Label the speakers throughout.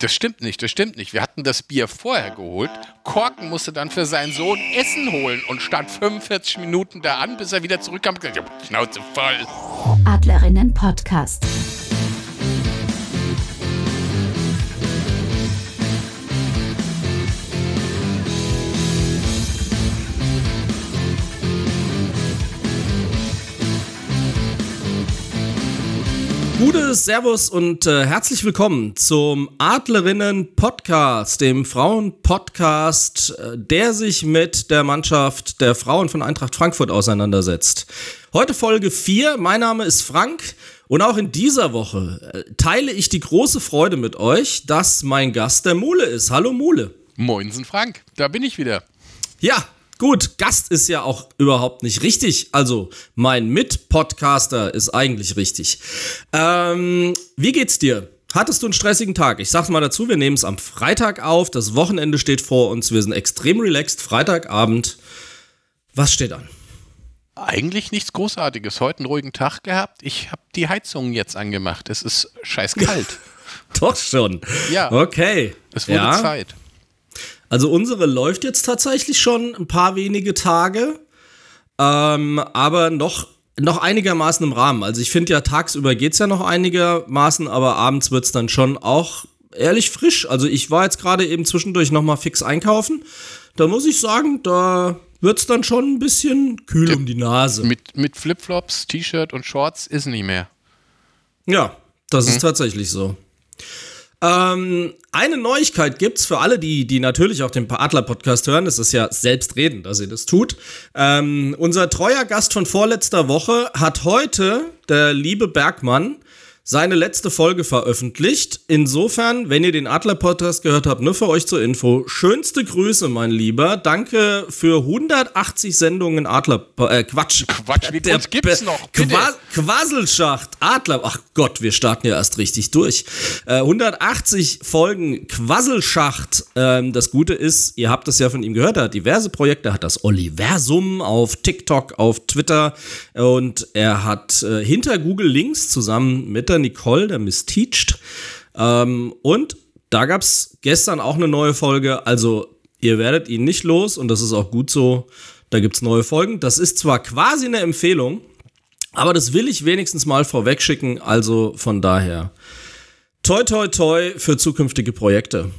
Speaker 1: Das stimmt nicht, das stimmt nicht. Wir hatten das Bier vorher geholt. Korken musste dann für seinen Sohn Essen holen und stand 45 Minuten da an, bis er wieder zurückkam ich hab Schnauze voll.
Speaker 2: Adlerinnen Podcast.
Speaker 3: Gutes Servus und äh, herzlich willkommen zum Adlerinnen Podcast, dem Frauen-Podcast, äh, der sich mit der Mannschaft der Frauen von Eintracht Frankfurt auseinandersetzt. Heute Folge 4. Mein Name ist Frank und auch in dieser Woche äh, teile ich die große Freude mit euch, dass mein Gast der Mule ist. Hallo Mule.
Speaker 1: Moinsen Frank, da bin ich wieder.
Speaker 3: Ja, Gut, Gast ist ja auch überhaupt nicht richtig. Also mein Mitpodcaster ist eigentlich richtig. Ähm, wie geht's dir? Hattest du einen stressigen Tag? Ich sag's mal dazu, wir nehmen es am Freitag auf. Das Wochenende steht vor uns. Wir sind extrem relaxed. Freitagabend. Was steht an?
Speaker 1: Eigentlich nichts Großartiges. Heute einen ruhigen Tag gehabt. Ich habe die Heizung jetzt angemacht. Es ist scheiß kalt.
Speaker 3: Doch schon.
Speaker 1: Ja.
Speaker 3: Okay.
Speaker 1: Es wurde
Speaker 3: ja.
Speaker 1: Zeit.
Speaker 3: Also unsere läuft jetzt tatsächlich schon ein paar wenige Tage, ähm, aber noch, noch einigermaßen im Rahmen. Also ich finde ja, tagsüber geht es ja noch einigermaßen, aber abends wird es dann schon auch ehrlich frisch. Also ich war jetzt gerade eben zwischendurch noch mal fix einkaufen. Da muss ich sagen, da wird es dann schon ein bisschen kühl um die Nase.
Speaker 1: Mit, mit Flipflops, T-Shirt und Shorts ist nicht mehr.
Speaker 3: Ja, das ist tatsächlich so. Ähm, eine Neuigkeit gibt's für alle, die, die natürlich auch den Adler-Podcast hören. Es ist ja selbstredend, dass ihr das tut. Ähm, unser treuer Gast von vorletzter Woche hat heute, der liebe Bergmann, seine letzte Folge veröffentlicht. Insofern, wenn ihr den Adler-Podcast gehört habt, nur für euch zur Info. Schönste Grüße, mein Lieber. Danke für 180 Sendungen Adler. Äh, Quatsch.
Speaker 1: Quatsch, wie uns gibt's noch?
Speaker 3: Qua Quasselschacht, Adler. Ach Gott, wir starten ja erst richtig durch. Äh, 180 Folgen Quasselschacht. Ähm, das Gute ist, ihr habt es ja von ihm gehört, er hat diverse Projekte, er hat das Oliversum auf TikTok, auf Twitter und er hat äh, hinter Google Links zusammen mit der Nicole, der Miss Teached. Ähm, und da gab es gestern auch eine neue Folge. Also, ihr werdet ihn nicht los und das ist auch gut so. Da gibt es neue Folgen. Das ist zwar quasi eine Empfehlung, aber das will ich wenigstens mal vorweg schicken. Also von daher, toi, toi, toi für zukünftige Projekte.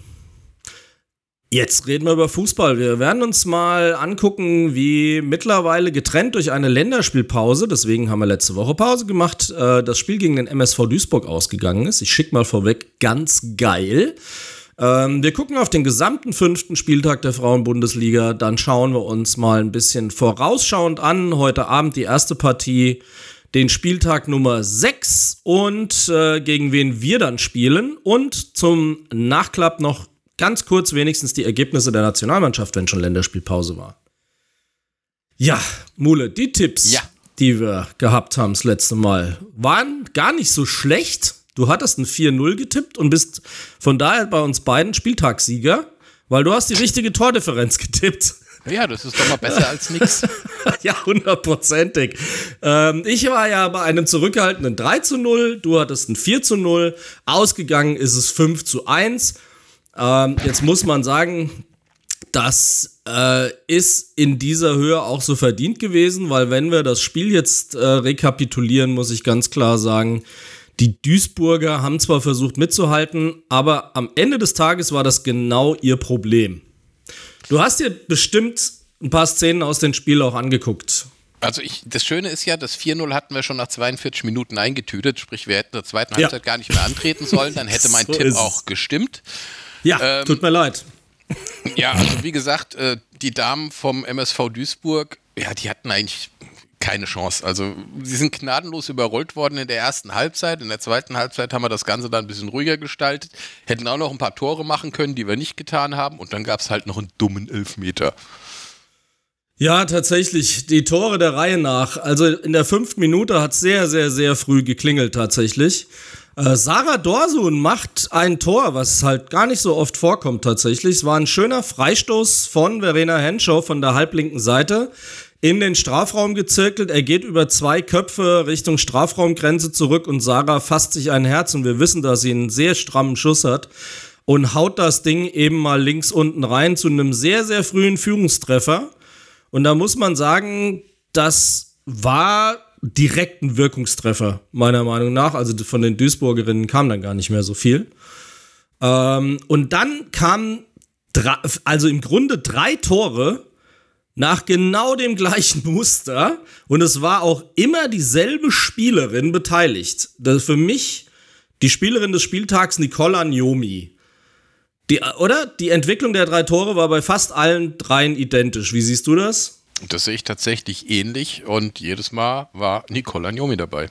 Speaker 3: Jetzt reden wir über Fußball. Wir werden uns mal angucken, wie mittlerweile getrennt durch eine Länderspielpause, deswegen haben wir letzte Woche Pause gemacht, äh, das Spiel gegen den MSV Duisburg ausgegangen ist. Ich schicke mal vorweg, ganz geil. Ähm, wir gucken auf den gesamten fünften Spieltag der Frauenbundesliga. Dann schauen wir uns mal ein bisschen vorausschauend an. Heute Abend die erste Partie, den Spieltag Nummer 6 und äh, gegen wen wir dann spielen. Und zum Nachklapp noch ganz kurz wenigstens die Ergebnisse der Nationalmannschaft, wenn schon Länderspielpause war. Ja, Mule, die Tipps,
Speaker 1: Ja.
Speaker 3: die wir gehabt haben das letzte Mal, waren gar nicht so schlecht. Du hattest ein 4-0 getippt und bist von daher bei uns beiden Spieltagssieger, weil du hast die richtige Tordifferenz getippt.
Speaker 1: Ja, das ist doch mal besser als nix.
Speaker 3: ja, hundertprozentig. Ähm, ich war ja bei einem zurückgehaltenen 3 zu 0, du hattest ein 4 zu 0. Ausgegangen ist es 5 zu 1. Ähm, jetzt muss man sagen, das äh, ist in dieser Höhe auch so verdient gewesen, weil wenn wir das Spiel jetzt äh, rekapitulieren, muss ich ganz klar sagen, die Duisburger haben zwar versucht mitzuhalten, aber am Ende des Tages war das genau ihr Problem. Du hast dir bestimmt ein paar Szenen aus dem Spiel auch angeguckt.
Speaker 1: Also ich, das Schöne ist ja, das 4-0 hatten wir schon nach 42 Minuten eingetütet, sprich wir hätten in der zweiten
Speaker 3: Ja.
Speaker 1: Halbzeit gar nicht mehr antreten sollen, dann hätte mein
Speaker 3: So
Speaker 1: Tipp auch gestimmt.
Speaker 3: Ja,
Speaker 1: Ähm,
Speaker 3: tut mir leid.
Speaker 1: Ja, also wie gesagt, äh, die Damen vom MSV Duisburg, ja, die hatten eigentlich keine Chance. Also sie sind gnadenlos überrollt worden in der ersten Halbzeit. In der zweiten Halbzeit haben wir das Ganze dann ein bisschen ruhiger gestaltet. Hätten auch noch ein paar Tore machen können, die wir nicht getan haben. Und dann gab es halt noch einen dummen Elfmeter.
Speaker 3: Ja, tatsächlich. Die Tore der Reihe nach. Also in der fünften Minute hat sehr, sehr, sehr früh geklingelt tatsächlich. Äh, Sarah Dorsun macht ein Tor, was halt gar nicht so oft vorkommt tatsächlich. Es war ein schöner Freistoß von Verena Henschow von der halblinken Seite in den Strafraum gezirkelt. Er geht über zwei Köpfe Richtung Strafraumgrenze zurück und Sarah fasst sich ein Herz und wir wissen, dass sie einen sehr strammen Schuss hat. und haut das Ding eben mal links unten rein zu einem sehr, sehr frühen Führungstreffer. Und da muss man sagen, das war direkt ein Wirkungstreffer, meiner Meinung nach. Also von den Duisburgerinnen kam dann gar nicht mehr so viel. Ähm, und dann kamen, also im Grunde drei Tore nach genau dem gleichen Muster. Und es war auch immer dieselbe Spielerin beteiligt. Das für mich die Spielerin des Spieltags Nicola Nyomi. Die, oder? Die Entwicklung der drei Tore war bei fast allen dreien identisch. Wie siehst du das?
Speaker 1: Das sehe ich tatsächlich ähnlich und jedes Mal war Nicola Nyomi dabei.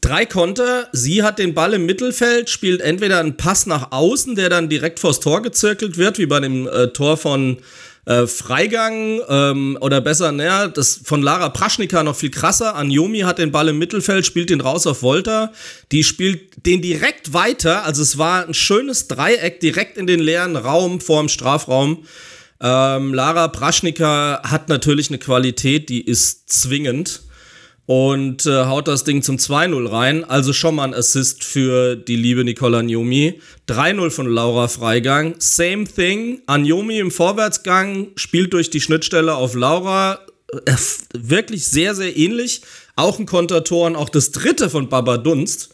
Speaker 3: Drei Konter, sie hat den Ball im Mittelfeld, spielt entweder einen Pass nach außen, der dann direkt vors Tor gezirkelt wird, wie bei dem äh, Tor von äh, Freigang, ähm, oder besser, naja, das von Lara Praschnika noch viel krasser. Anjomi hat den Ball im Mittelfeld, spielt den raus auf Volta, die spielt den direkt weiter, also es war ein schönes Dreieck direkt in den leeren Raum vor dem Strafraum. Ähm, Lara Praschnika hat natürlich eine Qualität, die ist zwingend und äh, haut das Ding zum 2-0 rein. Also schon mal ein Assist für die liebe Nicola Nyomi. 3-0 von Laura Freigang. Same thing. Anjomi im Vorwärtsgang spielt durch die Schnittstelle auf Laura. Äh, wirklich sehr, sehr ähnlich. Auch ein Kontertor und auch das dritte von Baba Dunst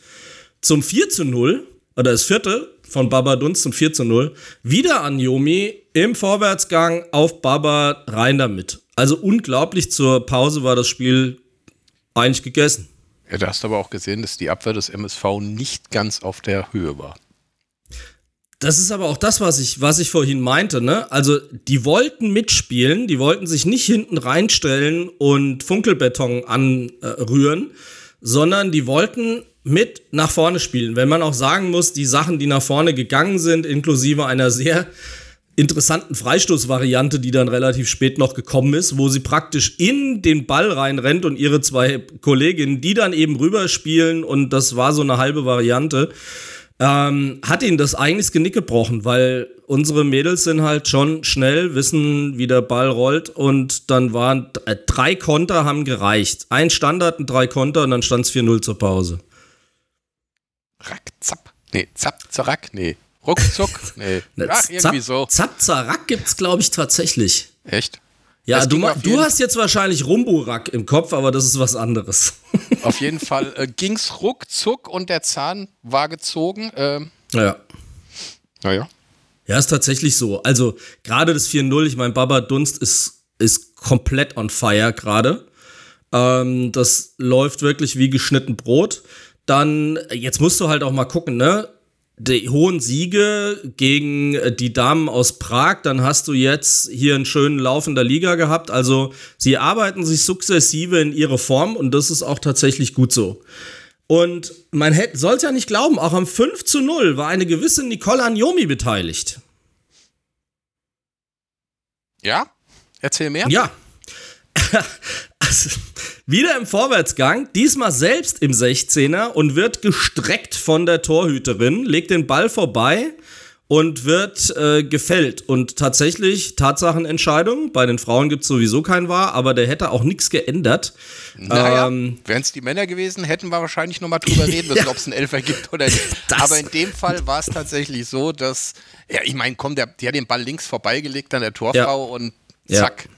Speaker 3: zum 4 0. Oder das vierte von Baba Dunst zum 4 0. Wieder Anjomi im Vorwärtsgang auf Baba rein damit. Also unglaublich. Zur Pause war das Spiel eigentlich gegessen.
Speaker 1: Ja, du hast aber auch gesehen, dass die Abwehr des MSV nicht ganz auf der Höhe war.
Speaker 3: Das ist aber auch das, was ich, was ich vorhin meinte, ne? Also, die wollten mitspielen, die wollten sich nicht hinten reinstellen und Funkelbeton anrühren, sondern die wollten mit nach vorne spielen. Wenn man auch sagen muss, die Sachen, die nach vorne gegangen sind, inklusive einer sehr interessanten Freistoßvariante, die dann relativ spät noch gekommen ist, wo sie praktisch in den Ball reinrennt und ihre zwei Kolleginnen, die dann eben rüberspielen und das war so eine halbe Variante, ähm, hat ihnen das eigentlich das Genick gebrochen, weil unsere Mädels sind halt schon schnell, wissen, wie der Ball rollt und dann waren äh, drei Konter haben gereicht. Ein Standard und drei Konter und dann stand es 4-0 zur Pause.
Speaker 1: Rack, zapp. Nee, zapp, zerrack, nee. Ruckzuck? Nee.
Speaker 3: Ach, irgendwie so. Zapzarak gibt's, glaube ich, tatsächlich.
Speaker 1: Echt?
Speaker 3: Ja, du, du hast jetzt wahrscheinlich Rumburak im Kopf, aber das ist was anderes.
Speaker 1: Auf jeden Fall äh, ging's ruckzuck und der Zahn war gezogen. Ähm,
Speaker 3: ja.
Speaker 1: Naja.
Speaker 3: Ja, ist tatsächlich so. Also, gerade das 4-0, ich meine, Baba Dunst ist, ist komplett on fire gerade. Ähm, das läuft wirklich wie geschnitten Brot. Dann, jetzt musst du halt auch mal gucken, ne? die hohen Siege gegen äh, die Damen aus Prag, dann hast du jetzt hier einen schönen Lauf in der Liga gehabt. Also sie arbeiten sich sukzessive in ihre Form und das ist auch tatsächlich gut so. Und man sollte ja nicht glauben, auch am 5 zu 0 war eine gewisse Nicole Anjomi beteiligt.
Speaker 1: Ja? Erzähl mehr.
Speaker 3: Ja. also, wieder im Vorwärtsgang, diesmal selbst im 16er und wird gestreckt von der Torhüterin, legt den Ball vorbei und wird äh, gefällt. Und tatsächlich, Tatsachenentscheidung, bei den Frauen gibt es sowieso kein Wahr, aber der hätte auch nichts geändert.
Speaker 1: Naja, ähm, wären es die Männer gewesen, hätten wir wahrscheinlich nochmal drüber reden müssen, ja. ob es einen Elfer gibt oder nicht. Das aber in dem Fall war es tatsächlich so, dass, ja, ich meine, komm, der, die hat den Ball links vorbeigelegt an der Torfrau ja. und zack. Ja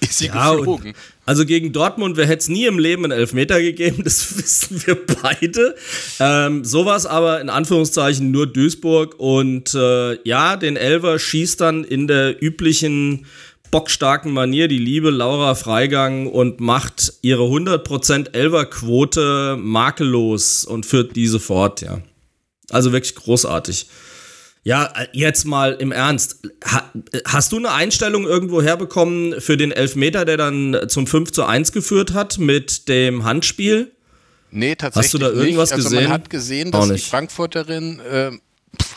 Speaker 1: ist sie geflogen.
Speaker 3: Also gegen Dortmund hätte es nie im Leben einen Elfmeter gegeben, das wissen wir beide. Ähm, sowas aber in Anführungszeichen nur Duisburg. Und äh, ja, den Elver schießt dann in der üblichen bockstarken Manier die liebe Laura Freigang und macht ihre 100% Elver-Quote makellos und führt diese fort, ja. Also wirklich großartig. Ja, jetzt mal im Ernst. hast du eine Einstellung irgendwo herbekommen für den Elfmeter, der dann zum 5 zu 1 geführt hat mit dem Handspiel?
Speaker 1: Nee, tatsächlich.
Speaker 3: Hast du da irgendwas
Speaker 1: nicht.
Speaker 3: Also
Speaker 1: gesehen? Man hat gesehen, dass die Frankfurterin äh,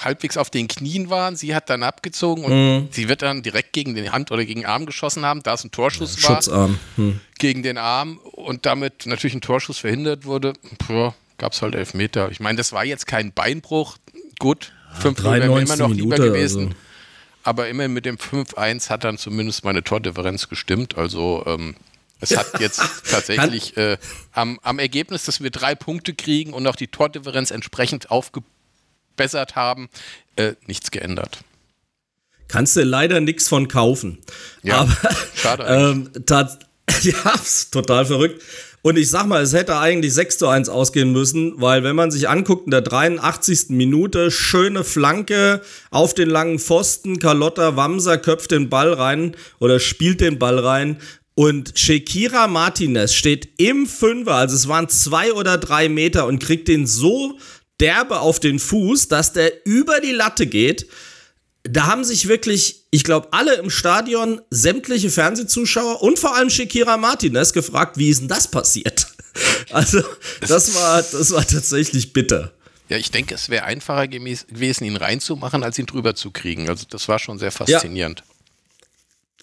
Speaker 1: halbwegs auf den Knien waren. Sie hat dann abgezogen und mhm. sie wird dann direkt gegen den Hand oder gegen den Arm geschossen haben, da es ein Torschuss ja, war.
Speaker 3: Schutzarm. Hm.
Speaker 1: Gegen den Arm und damit natürlich ein Torschuss verhindert wurde. Gab es halt Elfmeter. Ich meine, das war jetzt kein Beinbruch. Gut, 5 wäre mir immer noch lieber Minute, gewesen. Also. Aber immerhin mit dem 5-1 hat dann zumindest meine Tordifferenz gestimmt. Also ähm, es hat jetzt tatsächlich äh, am, am, Ergebnis, dass wir drei Punkte kriegen und auch die Tordifferenz entsprechend aufgebaut verbessert haben, äh, nichts geändert.
Speaker 3: Kannst du leider nichts von kaufen.
Speaker 1: Ja,
Speaker 3: Aber,
Speaker 1: schade
Speaker 3: ähm, ja, total verrückt. Und ich sag mal, es hätte eigentlich 6 zu 1 ausgehen müssen, weil wenn man sich anguckt, in der 83. Minute, schöne Flanke auf den langen Pfosten, Carlotta Wamser köpft den Ball rein oder spielt den Ball rein und Shekira Martinez steht im Fünfer, also es waren zwei oder drei Meter und kriegt den so derbe auf den Fuß, dass der über die Latte geht da haben sich wirklich, ich glaube, alle im Stadion, sämtliche Fernsehzuschauer und vor allem Shakira Martinez gefragt, wie ist denn das passiert? Also, das war, das war tatsächlich bitter.
Speaker 1: Ja, ich denke, es wäre einfacher gewesen, ihn reinzumachen, als ihn drüber zu kriegen. Also, das war schon sehr faszinierend. Ja.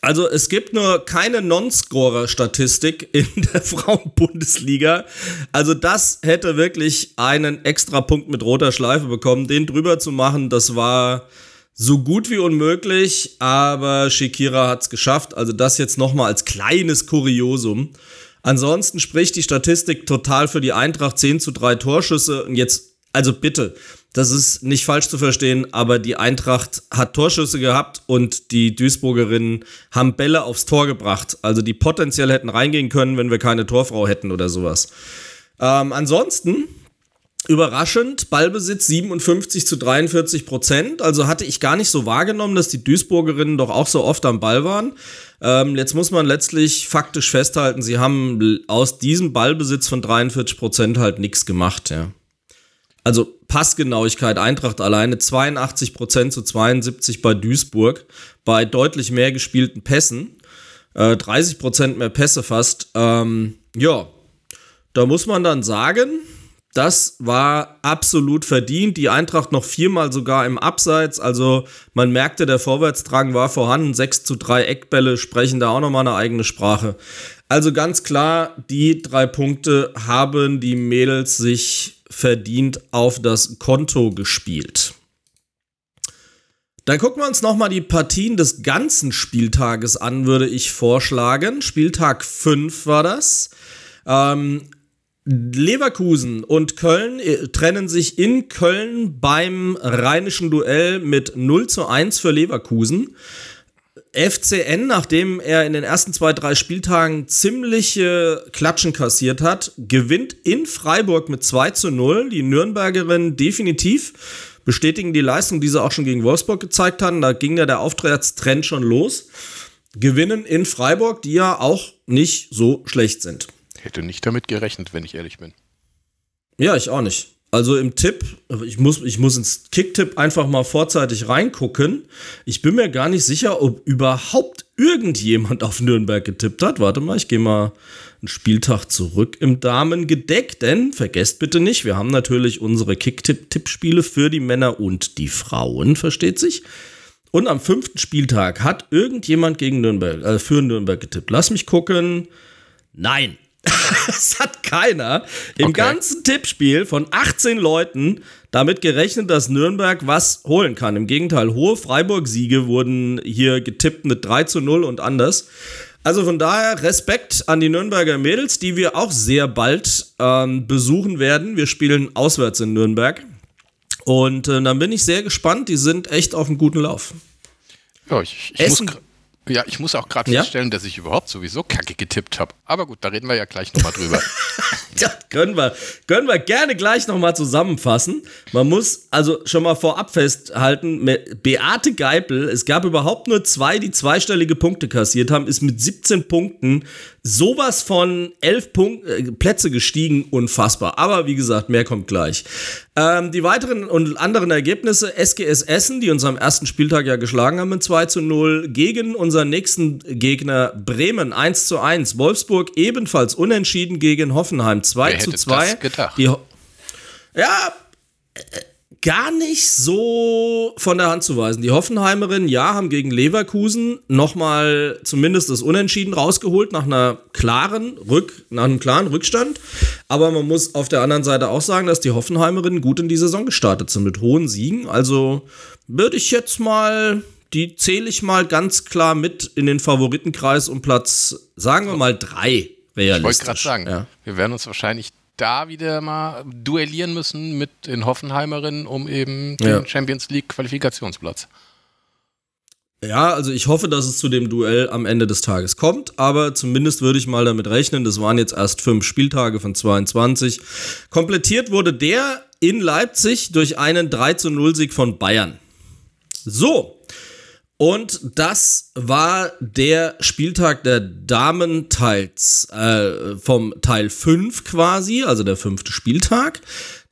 Speaker 3: Also es gibt nur keine Non-Scorer-Statistik in der Frauen-Bundesliga. Also das hätte wirklich einen extra Punkt mit roter Schleife bekommen. Den drüber zu machen, das war, so gut wie unmöglich, aber Shakira hat es geschafft. Also das jetzt nochmal als kleines Kuriosum. Ansonsten spricht die Statistik total für die Eintracht 10 zu 3 Torschüsse. Und jetzt, also bitte, das ist nicht falsch zu verstehen, aber die Eintracht hat Torschüsse gehabt und die Duisburgerinnen haben Bälle aufs Tor gebracht. Also die potenziell hätten reingehen können, wenn wir keine Torfrau hätten oder sowas. Ähm, ansonsten Überraschend, Ballbesitz 57 zu 43 Prozent. Also hatte ich gar nicht so wahrgenommen, dass die Duisburgerinnen doch auch so oft am Ball waren. Ähm, jetzt muss man letztlich faktisch festhalten, sie haben aus diesem Ballbesitz von 43 Prozent halt nichts gemacht, ja. Also Passgenauigkeit Eintracht alleine 82 Prozent zu 72 bei Duisburg, bei deutlich mehr gespielten Pässen, äh, 30 Prozent mehr Pässe fast. Ähm, ja, da muss man dann sagen, das war absolut verdient. Die Eintracht noch viermal sogar im Abseits. Also man merkte, der Vorwärtsdrang war vorhanden. 6 zu 3 Eckbälle sprechen da auch nochmal eine eigene Sprache. Also ganz klar, die drei Punkte haben die Mädels sich verdient auf das Konto gespielt. Dann gucken wir uns nochmal die Partien des ganzen Spieltages an, würde ich vorschlagen. Spieltag 5 war das. Ähm, Leverkusen und Köln äh, trennen sich in Köln beim rheinischen Duell mit 0 zu 1 für Leverkusen. FCN, nachdem er in den ersten zwei, drei Spieltagen ziemliche Klatschen kassiert hat, gewinnt in Freiburg mit 2 zu 0. Die Nürnbergerinnen definitiv bestätigen die Leistung, die sie auch schon gegen Wolfsburg gezeigt haben. Da ging ja der Auftrittstrend schon los. Gewinnen in Freiburg, die ja auch nicht so schlecht sind.
Speaker 1: Hätte nicht damit gerechnet, wenn ich ehrlich bin.
Speaker 3: Ja, ich auch nicht. Also im Tipp, ich muss, ich muss ins Kicktipp einfach mal vorzeitig reingucken. Ich bin mir gar nicht sicher, ob überhaupt irgendjemand auf Nürnberg getippt hat. Warte mal, ich gehe mal einen Spieltag zurück im Damengedeck, denn vergesst bitte nicht, wir haben natürlich unsere Kicktipp-Tippspiele für die Männer und die Frauen, versteht sich. Und am fünften Spieltag hat irgendjemand gegen Nürnberg, äh, für Nürnberg getippt. Lass mich gucken. Nein, es hat keiner im okay. ganzen Tippspiel von 18 Leuten damit gerechnet, dass Nürnberg was holen kann. Im Gegenteil, hohe Freiburg-Siege wurden hier getippt mit 3 zu 0 und anders. Also von daher Respekt an die Nürnberger Mädels, die wir auch sehr bald ähm, besuchen werden. Wir spielen auswärts in Nürnberg. Und äh, dann bin ich sehr gespannt. Die sind echt auf einem guten Lauf.
Speaker 1: Ja, ich, ich Essen, muss ja, ich muss auch gerade ja? feststellen, dass ich überhaupt sowieso Kacke getippt habe. Aber gut, da reden wir ja gleich nochmal drüber.
Speaker 3: ja, können wir, können wir gerne gleich nochmal zusammenfassen. Man muss also schon mal vorab festhalten, Beate Geipel, es gab überhaupt nur zwei, die zweistellige Punkte kassiert haben, ist mit 17 Punkten sowas von 11 Punkt, äh, Plätze gestiegen, unfassbar. Aber wie gesagt, mehr kommt gleich. Ähm, die weiteren und anderen Ergebnisse, SGS Essen, die uns am ersten Spieltag ja geschlagen haben mit 2 zu 0, gegen unseren nächsten Gegner Bremen 1 zu 1, Wolfsburg ebenfalls unentschieden gegen Hoffenheim 2 zu 2. Die, ja, äh, gar nicht so von der Hand zu weisen. Die Hoffenheimerinnen, ja, haben gegen Leverkusen nochmal zumindest das Unentschieden rausgeholt nach einer klaren Rück, nach einem klaren Rückstand. Aber man muss auf der anderen Seite auch sagen, dass die Hoffenheimerinnen gut in die Saison gestartet sind mit hohen Siegen. Also würde ich jetzt mal, die zähle ich mal ganz klar mit in den Favoritenkreis um Platz, sagen wir mal drei.
Speaker 1: Realistisch. Ich wollte gerade sagen, ja. wir werden uns wahrscheinlich da wieder mal duellieren müssen mit den Hoffenheimerinnen um eben den
Speaker 3: Ja.
Speaker 1: Champions League Qualifikationsplatz.
Speaker 3: Ja, also ich hoffe, dass es zu dem Duell am Ende des Tages kommt, aber zumindest würde ich mal damit rechnen, das waren jetzt erst fünf Spieltage von 22. Komplettiert wurde der in Leipzig durch einen 3 zu 0 Sieg von Bayern. So. Und das war der Spieltag der Damen teils, äh, vom Teil 5 quasi, also der fünfte Spieltag.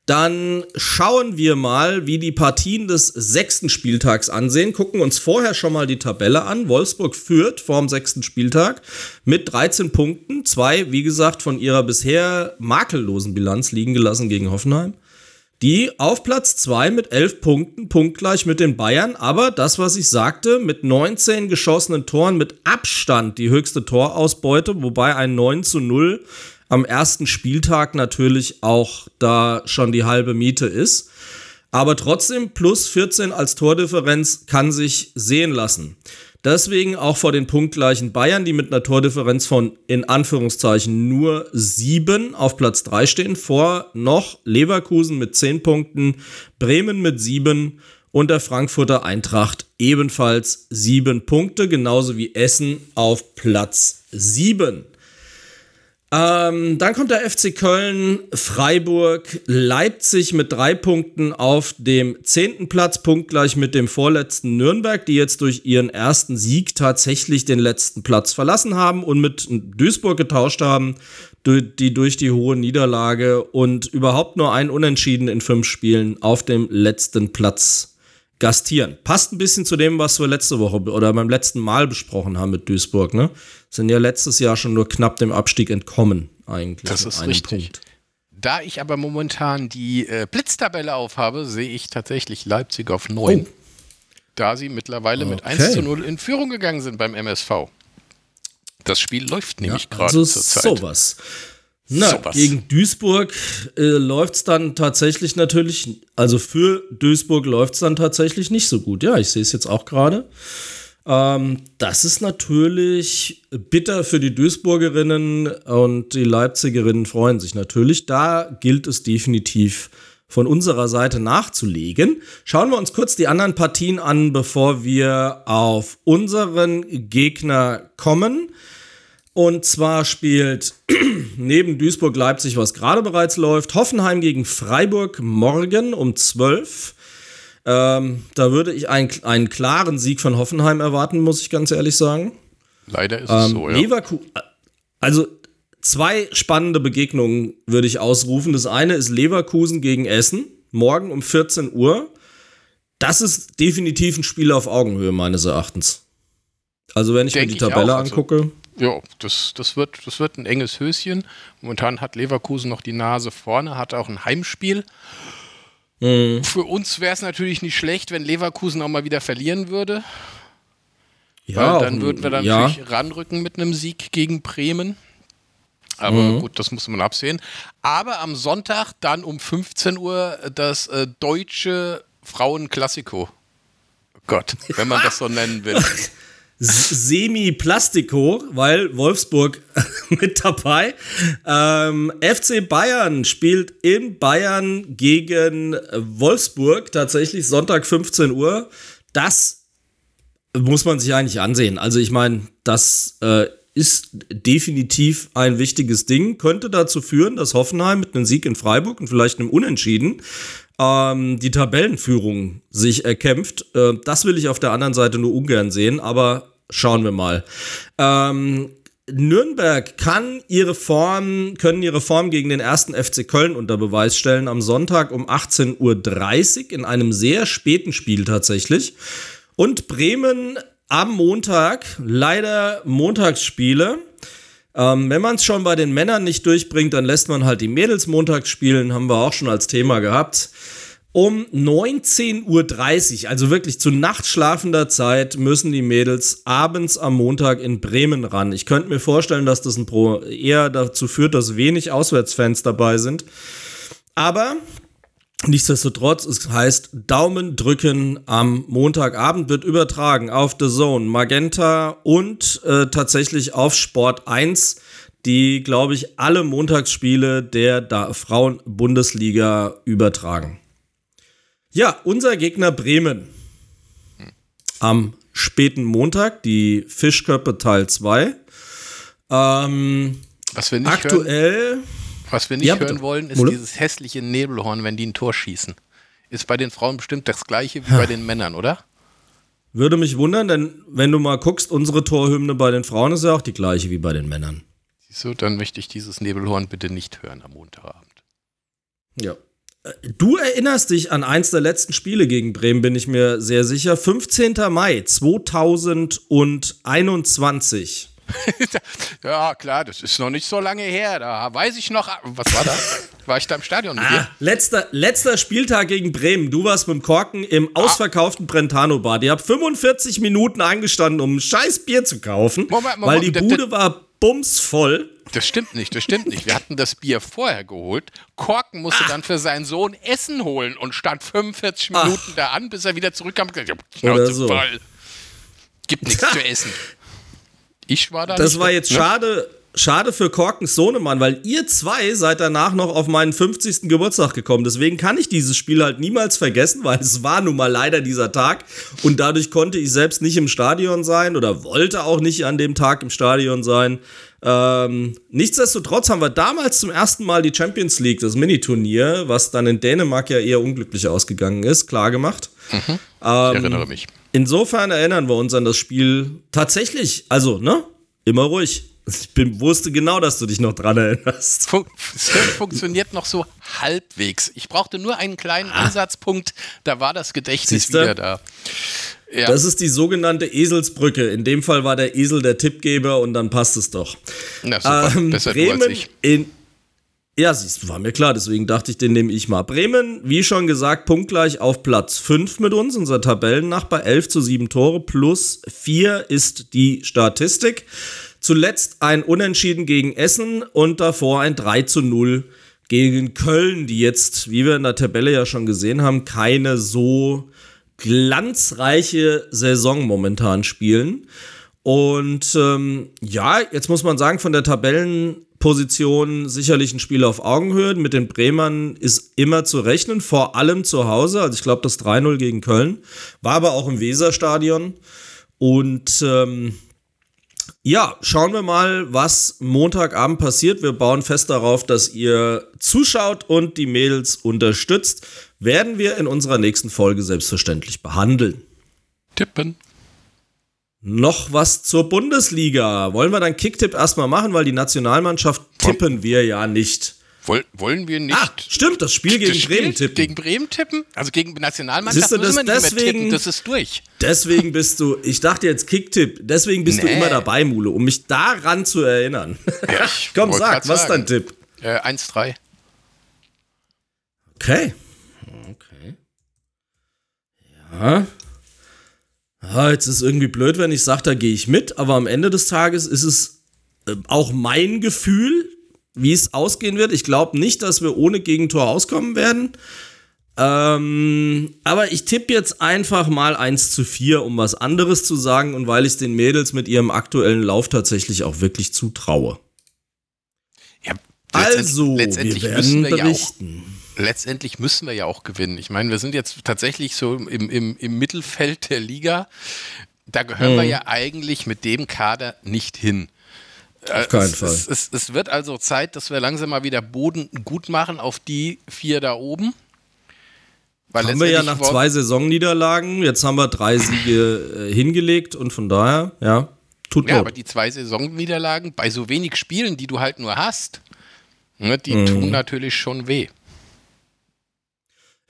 Speaker 3: Dann schauen wir mal, wie die Partien des sechsten Spieltags ansehen. Gucken uns vorher schon mal die Tabelle an. Wolfsburg führt vorm sechsten Spieltag mit 13 Punkten. Zwei, wie gesagt, von ihrer bisher makellosen Bilanz liegen gelassen gegen Hoffenheim. Die auf Platz 2 mit 11 Punkten, punktgleich mit den Bayern. Aber das, was ich sagte, mit 19 geschossenen Toren mit Abstand die höchste Torausbeute, wobei ein 9 zu 0 am ersten Spieltag natürlich auch da schon die halbe Miete ist. Aber trotzdem plus 14 als Tordifferenz kann sich sehen lassen. Deswegen auch vor den punktgleichen Bayern, die mit einer Tordifferenz von in Anführungszeichen nur 7 auf Platz 3 stehen. Vor noch Leverkusen mit 10 Punkten, Bremen mit 7 und der Frankfurter Eintracht ebenfalls 7 Punkte, genauso wie Essen auf Platz 7. Ähm, dann kommt der FC Köln, Freiburg, Leipzig mit drei Punkten auf dem zehnten Platz, punktgleich mit dem vorletzten Nürnberg, die jetzt durch ihren ersten Sieg tatsächlich den letzten Platz verlassen haben und mit Duisburg getauscht haben, die durch die hohe Niederlage und überhaupt nur ein Unentschieden in fünf Spielen auf dem letzten Platz gastieren. Passt ein bisschen zu dem, was wir letzte Woche oder beim letzten Mal besprochen haben mit Duisburg, ne? Sind ja letztes Jahr schon nur knapp dem Abstieg entkommen, eigentlich.
Speaker 1: Das
Speaker 3: mit
Speaker 1: ist richtig.
Speaker 3: Punkt.
Speaker 1: Da ich aber momentan die äh, Blitztabelle aufhabe, sehe ich tatsächlich Leipzig auf 9.
Speaker 3: Oh.
Speaker 1: Da sie mittlerweile mit
Speaker 3: Okay.
Speaker 1: 1 zu 0 in Führung gegangen sind beim MSV. Das Spiel läuft nämlich gerade
Speaker 3: also
Speaker 1: zur Zeit.
Speaker 3: sowas. Na,
Speaker 1: Sowas.
Speaker 3: gegen Duisburg äh, läuft es dann tatsächlich natürlich, also für Duisburg läuft es dann tatsächlich nicht so gut. Ja, ich sehe es jetzt auch gerade. Ähm, das ist natürlich bitter für die Duisburgerinnen und die Leipzigerinnen freuen sich natürlich. Da gilt es definitiv von unserer Seite nachzulegen. Schauen wir uns kurz die anderen Partien an, bevor wir auf unseren Gegner kommen. Und zwar spielt neben Duisburg-Leipzig, was gerade bereits läuft, Hoffenheim gegen Freiburg morgen um 12. Ähm, da würde ich einen, einen klaren Sieg von Hoffenheim erwarten, muss ich ganz ehrlich sagen.
Speaker 1: Leider ist es
Speaker 3: Ähm,
Speaker 1: so, ja.
Speaker 3: Leverku also zwei spannende Begegnungen würde ich ausrufen. Das eine ist Leverkusen gegen Essen, morgen um 14 Uhr. Das ist definitiv ein Spiel auf Augenhöhe, meines Erachtens. Also, wenn ich
Speaker 1: Denk
Speaker 3: mir die Tabelle
Speaker 1: also-
Speaker 3: angucke.
Speaker 1: Ja, das, das, wird, das wird ein enges Höschen. Momentan hat Leverkusen noch die Nase vorne, hat auch ein Heimspiel.
Speaker 3: Mhm.
Speaker 1: Für uns wäre es natürlich nicht schlecht, wenn Leverkusen auch mal wieder verlieren würde.
Speaker 3: Ja,
Speaker 1: weil dann würden wir dann
Speaker 3: ja.
Speaker 1: natürlich ranrücken mit einem Sieg gegen Bremen. Aber
Speaker 3: Mhm.
Speaker 1: gut, das muss man absehen. Aber am Sonntag dann um 15 Uhr das äh, deutsche Frauenklassiko. Gott, wenn man das so nennen will.
Speaker 3: Semi-Plastiko, weil Wolfsburg mit dabei. Ähm, FC Bayern spielt in Bayern gegen Wolfsburg, tatsächlich Sonntag 15 Uhr. Das muss man sich eigentlich ansehen. Also ich meine, das äh, ist definitiv ein wichtiges Ding, könnte dazu führen, dass Hoffenheim mit einem Sieg in Freiburg und vielleicht einem Unentschieden ähm, die Tabellenführung sich erkämpft. Äh, das will ich auf der anderen Seite nur ungern sehen, aber schauen wir mal. Ähm, Nürnberg kann ihre Form, können ihre Form gegen den ersten FC Köln unter Beweis stellen am Sonntag um 18.30 Uhr in einem sehr späten Spiel tatsächlich. Und Bremen am Montag, leider Montagsspiele. Ähm, wenn man es schon bei den Männern nicht durchbringt, dann lässt man halt die Mädels montags spielen, haben wir auch schon als Thema gehabt. Um 19.30 Uhr, also wirklich zu nachtschlafender Zeit, müssen die Mädels abends am Montag in Bremen ran. Ich könnte mir vorstellen, dass das ein Pro eher dazu führt, dass wenig Auswärtsfans dabei sind. Aber Nichtsdestotrotz, es heißt Daumen drücken am Montagabend wird übertragen auf The Zone, Magenta und äh, tatsächlich auf Sport 1. die, glaube ich, alle Montagsspiele der da Frauen-Bundesliga übertragen. Ja, unser Gegner Bremen. Am späten Montag, die Fischköppe Teil 2. Ähm,
Speaker 1: Was wir nicht
Speaker 3: aktuell.
Speaker 1: hören, was wir nicht
Speaker 3: Ja,
Speaker 1: hören wollen, ist
Speaker 3: Mulle?
Speaker 1: dieses hässliche Nebelhorn, wenn die ein Tor schießen. Ist bei den Frauen bestimmt das gleiche wie bei den Männern, oder?
Speaker 3: Würde mich wundern, denn wenn du mal guckst, unsere Torhymne bei den Frauen ist ja auch die gleiche wie bei den Männern.
Speaker 1: Siehst du, dann möchte ich dieses Nebelhorn bitte nicht hören am Montagabend.
Speaker 3: Ja. Äh, Du erinnerst dich an eins der letzten Spiele gegen Bremen, bin ich mir sehr sicher. 15. Mai 2021.
Speaker 1: ja, klar, das ist noch nicht so lange her. Da weiß ich noch. Was war da? War ich da im Stadion mit dir?
Speaker 3: Ah, letzter, letzter Spieltag gegen Bremen. Du warst mit dem Korken im ausverkauften Brentano Bar. Die habt 45 Minuten angestanden, um ein scheiß Bier zu kaufen,
Speaker 1: Moment, Moment,
Speaker 3: weil die
Speaker 1: das-
Speaker 3: Bude war bumsvoll.
Speaker 1: Das stimmt nicht, das stimmt nicht. Wir hatten das Bier vorher geholt. Korken musste dann für seinen Sohn Essen holen und stand 45
Speaker 3: Ach.
Speaker 1: Minuten da an, bis er wieder zurückkam. Ich hab
Speaker 3: Oder
Speaker 1: Schnauze
Speaker 3: so.
Speaker 1: voll. Gibt nichts zu essen. Ich war da
Speaker 3: Das war jetzt
Speaker 1: ne?
Speaker 3: schade, schade für Korkens Sohnemann, weil ihr zwei seid danach noch auf meinen 50. Geburtstag gekommen. Deswegen kann ich dieses Spiel halt niemals vergessen, weil es war nun mal leider dieser Tag. Und dadurch konnte ich selbst nicht im Stadion sein oder wollte auch nicht an dem Tag im Stadion sein. Ähm, nichtsdestotrotz haben wir damals zum ersten Mal die Champions League, das Miniturnier, was dann in Dänemark ja eher unglücklich ausgegangen ist, klar gemacht.
Speaker 1: Ich
Speaker 3: Ähm,
Speaker 1: erinnere mich.
Speaker 3: Insofern erinnern wir uns an das Spiel tatsächlich. Also, ne? Immer ruhig. Ich bin, wusste genau, dass du dich noch dran erinnerst.
Speaker 1: Fun funktioniert noch so halbwegs. Ich brauchte nur einen kleinen Ansatzpunkt, da war das Gedächtnis
Speaker 3: Ah. Siehste?
Speaker 1: wieder da. Ja.
Speaker 3: Das ist die sogenannte Eselsbrücke. In dem Fall war der Esel der Tippgeber und dann passt es doch.
Speaker 1: Na super,
Speaker 3: Ähm,
Speaker 1: besser
Speaker 3: Bremen
Speaker 1: als ich.
Speaker 3: in. Ja, siehst du, war mir klar, deswegen dachte ich, den nehme ich mal. Bremen, wie schon gesagt, punktgleich auf Platz 5 mit uns, unser Tabellennachbar, 11 zu 7 Tore plus 4 ist die Statistik. Zuletzt ein Unentschieden gegen Essen und davor ein 3 zu 0 gegen Köln, die jetzt, wie wir in der Tabelle ja schon gesehen haben, keine so glanzreiche Saison momentan spielen. Und ähm, ja, jetzt muss man sagen, von der Tabellenposition sicherlich ein Spiel auf Augenhöhe. Mit den Bremern ist immer zu rechnen, vor allem zu Hause. Also ich glaube, das 3-0 gegen Köln war aber auch im Weserstadion. Und ähm, ja, schauen wir mal, was Montagabend passiert. Wir bauen fest darauf, dass ihr zuschaut und die Mädels unterstützt. Werden wir in unserer nächsten Folge selbstverständlich behandeln.
Speaker 1: Tippen.
Speaker 3: Noch was zur Bundesliga. Wollen wir dann Kicktipp erstmal machen, weil die Nationalmannschaft tippen wir ja nicht.
Speaker 1: Woll, wollen wir nicht
Speaker 3: Ah, stimmt, das Spiel gegen
Speaker 1: das Spiel
Speaker 3: Bremen tippen.
Speaker 1: Gegen Bremen tippen? Also gegen Nationalmannschaft
Speaker 3: Siehst du,
Speaker 1: müssen
Speaker 3: das
Speaker 1: nicht mehr
Speaker 3: deswegen-
Speaker 1: tippen, das ist durch.
Speaker 3: Deswegen bist du, ich dachte jetzt Kicktipp, deswegen bist du
Speaker 1: Nee.
Speaker 3: immer dabei, Mule, um mich daran zu erinnern.
Speaker 1: Ja,
Speaker 3: Komm, sag, was ist dein Tipp?
Speaker 1: Äh, 1-3.
Speaker 3: Okay. Okay. Ja. Ja. Jetzt ist irgendwie blöd, wenn ich sage, da gehe ich mit, aber am Ende des Tages ist es äh, auch mein Gefühl, wie es ausgehen wird. Ich glaube nicht, dass wir ohne Gegentor auskommen werden. Ähm, aber ich tippe jetzt einfach mal 1 zu 4, um was anderes zu sagen und weil ich den Mädels mit ihrem aktuellen Lauf tatsächlich auch wirklich zutraue.
Speaker 1: Ja,
Speaker 3: Also,
Speaker 1: letztendlich
Speaker 3: wir
Speaker 1: müssen
Speaker 3: werden
Speaker 1: wir ja auch
Speaker 3: berichten.
Speaker 1: Letztendlich müssen wir ja auch gewinnen. Ich meine, wir sind jetzt tatsächlich so im, im, im Mittelfeld der Liga. Da gehören wir ja eigentlich mit dem Kader nicht hin.
Speaker 3: Auf keinen
Speaker 1: es,
Speaker 3: Fall.
Speaker 1: Es, es, es wird also Zeit, dass wir langsam mal wieder Boden gut machen auf die vier da oben. Weil
Speaker 3: Haben wir ja nach zwei Saisonniederlagen, jetzt haben wir drei Siege äh, hingelegt und von daher, ja, tut
Speaker 1: Ja,
Speaker 3: Not.
Speaker 1: aber die zwei Saisonniederlagen bei so wenig Spielen, die du halt nur hast, ne, die
Speaker 3: Mhm.
Speaker 1: tun natürlich schon weh.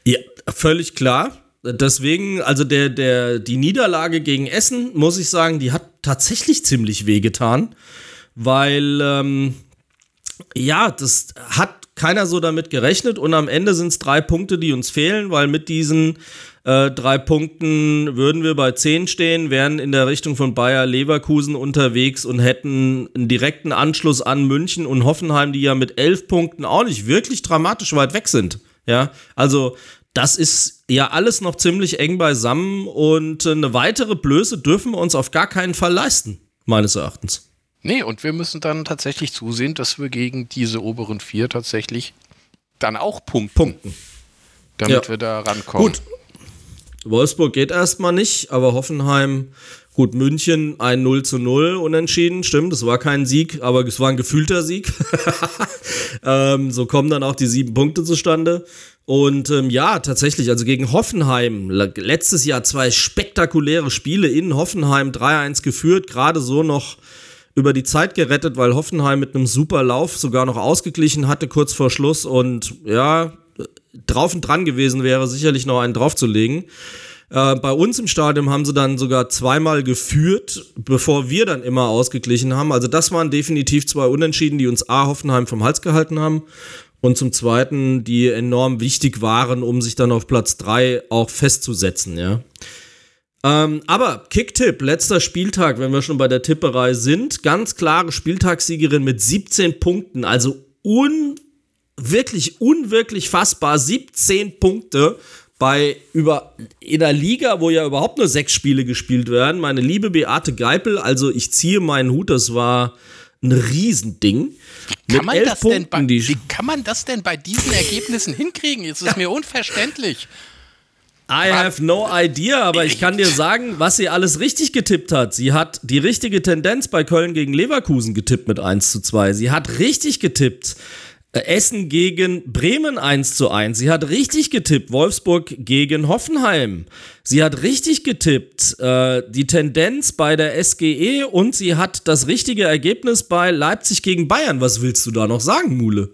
Speaker 3: Ja, völlig klar. Deswegen, also der, der, die Niederlage gegen Essen, muss ich sagen, die hat tatsächlich ziemlich wehgetan, weil, ähm, ja, das hat keiner so damit gerechnet und am Ende sind es drei Punkte, die uns fehlen, weil mit diesen äh, drei Punkten würden wir bei zehn stehen, wären in der Richtung von Bayer Leverkusen unterwegs und hätten einen direkten Anschluss an München und Hoffenheim, die ja mit elf Punkten auch nicht wirklich dramatisch weit weg sind. Ja, also das ist ja alles noch ziemlich eng beisammen und äh, eine weitere Blöße dürfen wir uns auf gar keinen Fall leisten, meines Erachtens.
Speaker 1: Nee, und wir müssen dann tatsächlich zusehen, dass wir gegen diese oberen vier tatsächlich dann auch punkten.
Speaker 3: Punkten.
Speaker 1: Damit
Speaker 3: Ja.
Speaker 1: wir da rankommen.
Speaker 3: Gut. Wolfsburg geht erstmal nicht, aber Hoffenheim, gut, München ein 0 zu 0 unentschieden, stimmt, es war kein Sieg, aber es war ein gefühlter Sieg. ähm, so kommen dann auch die sieben Punkte zustande. Und ähm, ja, tatsächlich, also gegen Hoffenheim, le- letztes Jahr zwei spektakuläre Spiele in Hoffenheim, 3-1 geführt, gerade so noch über die Zeit gerettet, weil Hoffenheim mit einem super Lauf sogar noch ausgeglichen hatte kurz vor Schluss und ja, drauf und dran gewesen wäre, sicherlich noch einen draufzulegen. Äh, bei uns im Stadion haben sie dann sogar zweimal geführt, bevor wir dann immer ausgeglichen haben. Also das waren definitiv zwei Unentschieden, die uns A. Hoffenheim vom Hals gehalten haben und zum Zweiten, die enorm wichtig waren, um sich dann auf Platz drei auch festzusetzen, ja. Ähm, aber Kicktipp, letzter Spieltag, wenn wir schon bei der Tipperei sind, ganz klare Spieltagssiegerin mit 17 Punkten, also un, wirklich unwirklich fassbar, 17 Punkte bei über in der Liga, wo ja überhaupt nur sechs Spiele gespielt werden. Meine liebe Beate Geipel, also ich ziehe meinen Hut, das war ein Riesending.
Speaker 1: kann man, das denn bei, wie kann man das denn bei diesen Ergebnissen hinkriegen? Jetzt ist mir unverständlich.
Speaker 3: I have no idea, aber ich kann dir sagen, was sie alles richtig getippt hat. Sie hat die richtige Tendenz bei Köln gegen Leverkusen getippt mit 1 zu 2. Sie hat richtig getippt. Äh, Essen gegen Bremen 1 zu 1. Sie hat richtig getippt. Wolfsburg gegen Hoffenheim. Sie hat richtig getippt. Äh, die Tendenz bei der SGE und sie hat das richtige Ergebnis bei Leipzig gegen Bayern. Was willst du da noch sagen, Mule?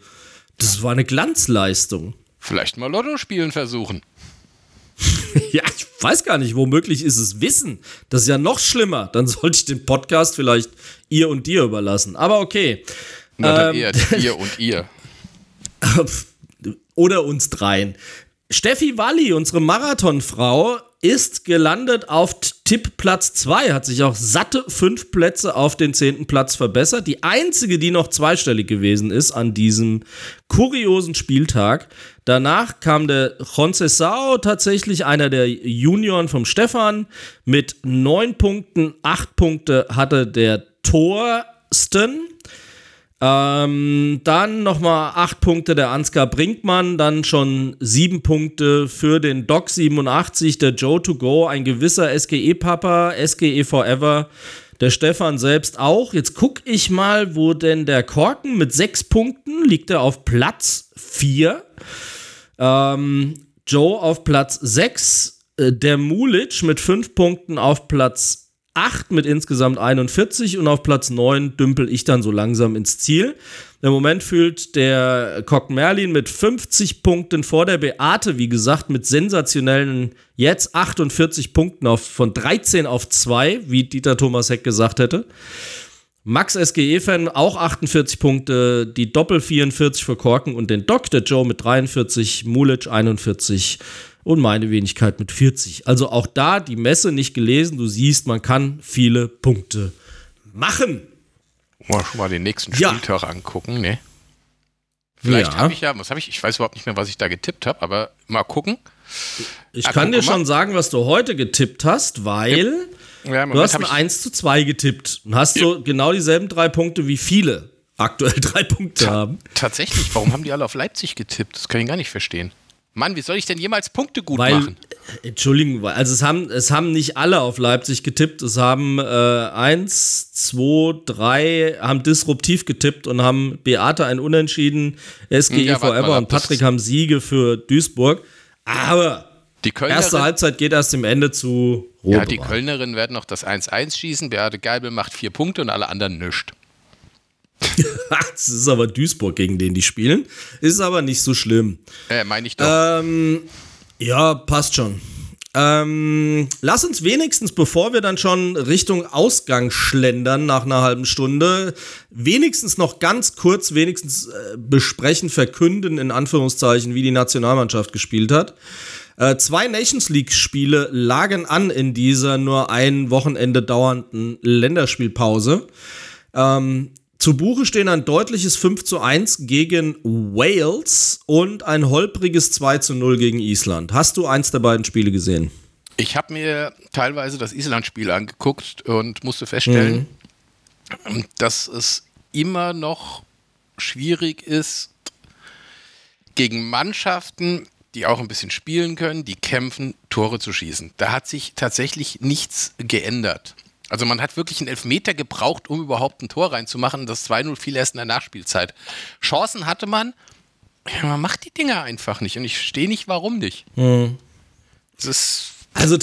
Speaker 3: Das war eine Glanzleistung.
Speaker 1: Vielleicht mal Lotto spielen versuchen.
Speaker 3: Ja, ich weiß gar nicht, womöglich ist es Wissen. Das ist ja noch schlimmer. Dann sollte ich den Podcast vielleicht ihr und dir überlassen. Aber okay.
Speaker 1: Na, dann
Speaker 3: Ähm.
Speaker 1: eher ihr und ihr.
Speaker 3: Oder uns dreien. Steffi Walli, unsere Marathonfrau, ist gelandet auf Tippplatz 2, hat sich auch satte fünf Plätze auf den zehnten Platz verbessert. Die einzige, die noch zweistellig gewesen ist an diesem kuriosen Spieltag. Danach kam der Concesao, tatsächlich einer der Junioren vom Stefan, mit neun Punkten. Acht Punkte hatte der Thorsten. Ähm, dann nochmal acht Punkte der Ansgar Brinkmann, dann schon sieben Punkte für den Doc 87, der Joe to go, ein gewisser SGE-Papa, SGE Forever, der Stefan selbst auch. Jetzt gucke ich mal, wo denn der Korken mit sechs Punkten liegt er auf Platz vier. Ähm, Joe auf Platz 6, äh, der Mulic mit 5 Punkten auf Platz 8 mit insgesamt 41 und auf Platz 9 dümpel ich dann so langsam ins Ziel. Im Moment fühlt der Cock Merlin mit 50 Punkten vor der Beate, wie gesagt, mit sensationellen jetzt 48 Punkten auf, von 13 auf 2, wie Dieter Thomas Heck gesagt hätte. Max SGE-Fan auch 48 Punkte, die Doppel 44 für Korken und den der Joe mit 43, Mulic 41 und meine Wenigkeit mit 40. Also auch da die Messe nicht gelesen. Du siehst, man kann viele Punkte machen.
Speaker 1: Mal schon mal den nächsten
Speaker 3: Ja.
Speaker 1: Spieltag angucken, ne? Vielleicht
Speaker 3: Ja.
Speaker 1: habe ich ja, was habe ich? Ich weiß überhaupt nicht mehr, was ich da getippt habe, aber mal gucken.
Speaker 3: Ich
Speaker 1: Ah,
Speaker 3: kann
Speaker 1: guck
Speaker 3: dir
Speaker 1: mal.
Speaker 3: schon sagen, was du heute getippt hast, weil
Speaker 1: Ja,
Speaker 3: du hast ein
Speaker 1: ich,
Speaker 3: 1 zu 2 getippt und hast so genau dieselben drei Punkte wie viele aktuell drei Punkte haben.
Speaker 1: tatsächlich, warum haben die alle auf Leipzig getippt? Das kann ich gar nicht verstehen. Mann, wie soll ich denn jemals Punkte gut
Speaker 3: Weil,
Speaker 1: machen?
Speaker 3: Entschuldigung, also es haben, es haben nicht alle auf Leipzig getippt. Es haben äh, eins, zwei, drei haben disruptiv getippt und haben Beate ein Unentschieden, SGE
Speaker 1: Ja, warte
Speaker 3: Forever
Speaker 1: mal
Speaker 3: und Patrick haben Siege für Duisburg. Aber
Speaker 1: Die Kölnerin,
Speaker 3: erste Halbzeit geht erst im Ende zu
Speaker 1: ja,
Speaker 3: Rot.
Speaker 1: die Kölnerin werden noch das 1-1 schießen. Beate Geibel macht vier Punkte und alle anderen nischt.
Speaker 3: das ist aber Duisburg, gegen den die spielen. Ist aber nicht so schlimm.
Speaker 1: Äh, meine ich doch.
Speaker 3: Ähm, ja, passt schon. Ähm, lass uns wenigstens, bevor wir dann schon Richtung Ausgang schlendern nach einer halben Stunde, wenigstens noch ganz kurz, wenigstens äh, besprechen, verkünden, in Anführungszeichen, wie die Nationalmannschaft gespielt hat. Äh, zwei Nations League-Spiele lagen an in dieser nur ein Wochenende dauernden Länderspielpause. Ähm, zu Buche stehen ein deutliches 5 zu 1 gegen Wales und ein holpriges 2 zu 0 gegen Island. Hast du eins der beiden Spiele gesehen?
Speaker 1: Ich habe mir teilweise das Island-Spiel angeguckt und musste feststellen, dass es immer noch schwierig ist, gegen Mannschaften, die auch ein bisschen spielen können, die kämpfen, Tore zu schießen. Da hat sich tatsächlich nichts geändert. Also man hat wirklich einen Elfmeter gebraucht, um überhaupt ein Tor reinzumachen. Das 2-0 fiel erst in der Nachspielzeit. Chancen hatte man, man macht die Dinger einfach nicht. Und ich stehe nicht, warum nicht.
Speaker 3: Hm. also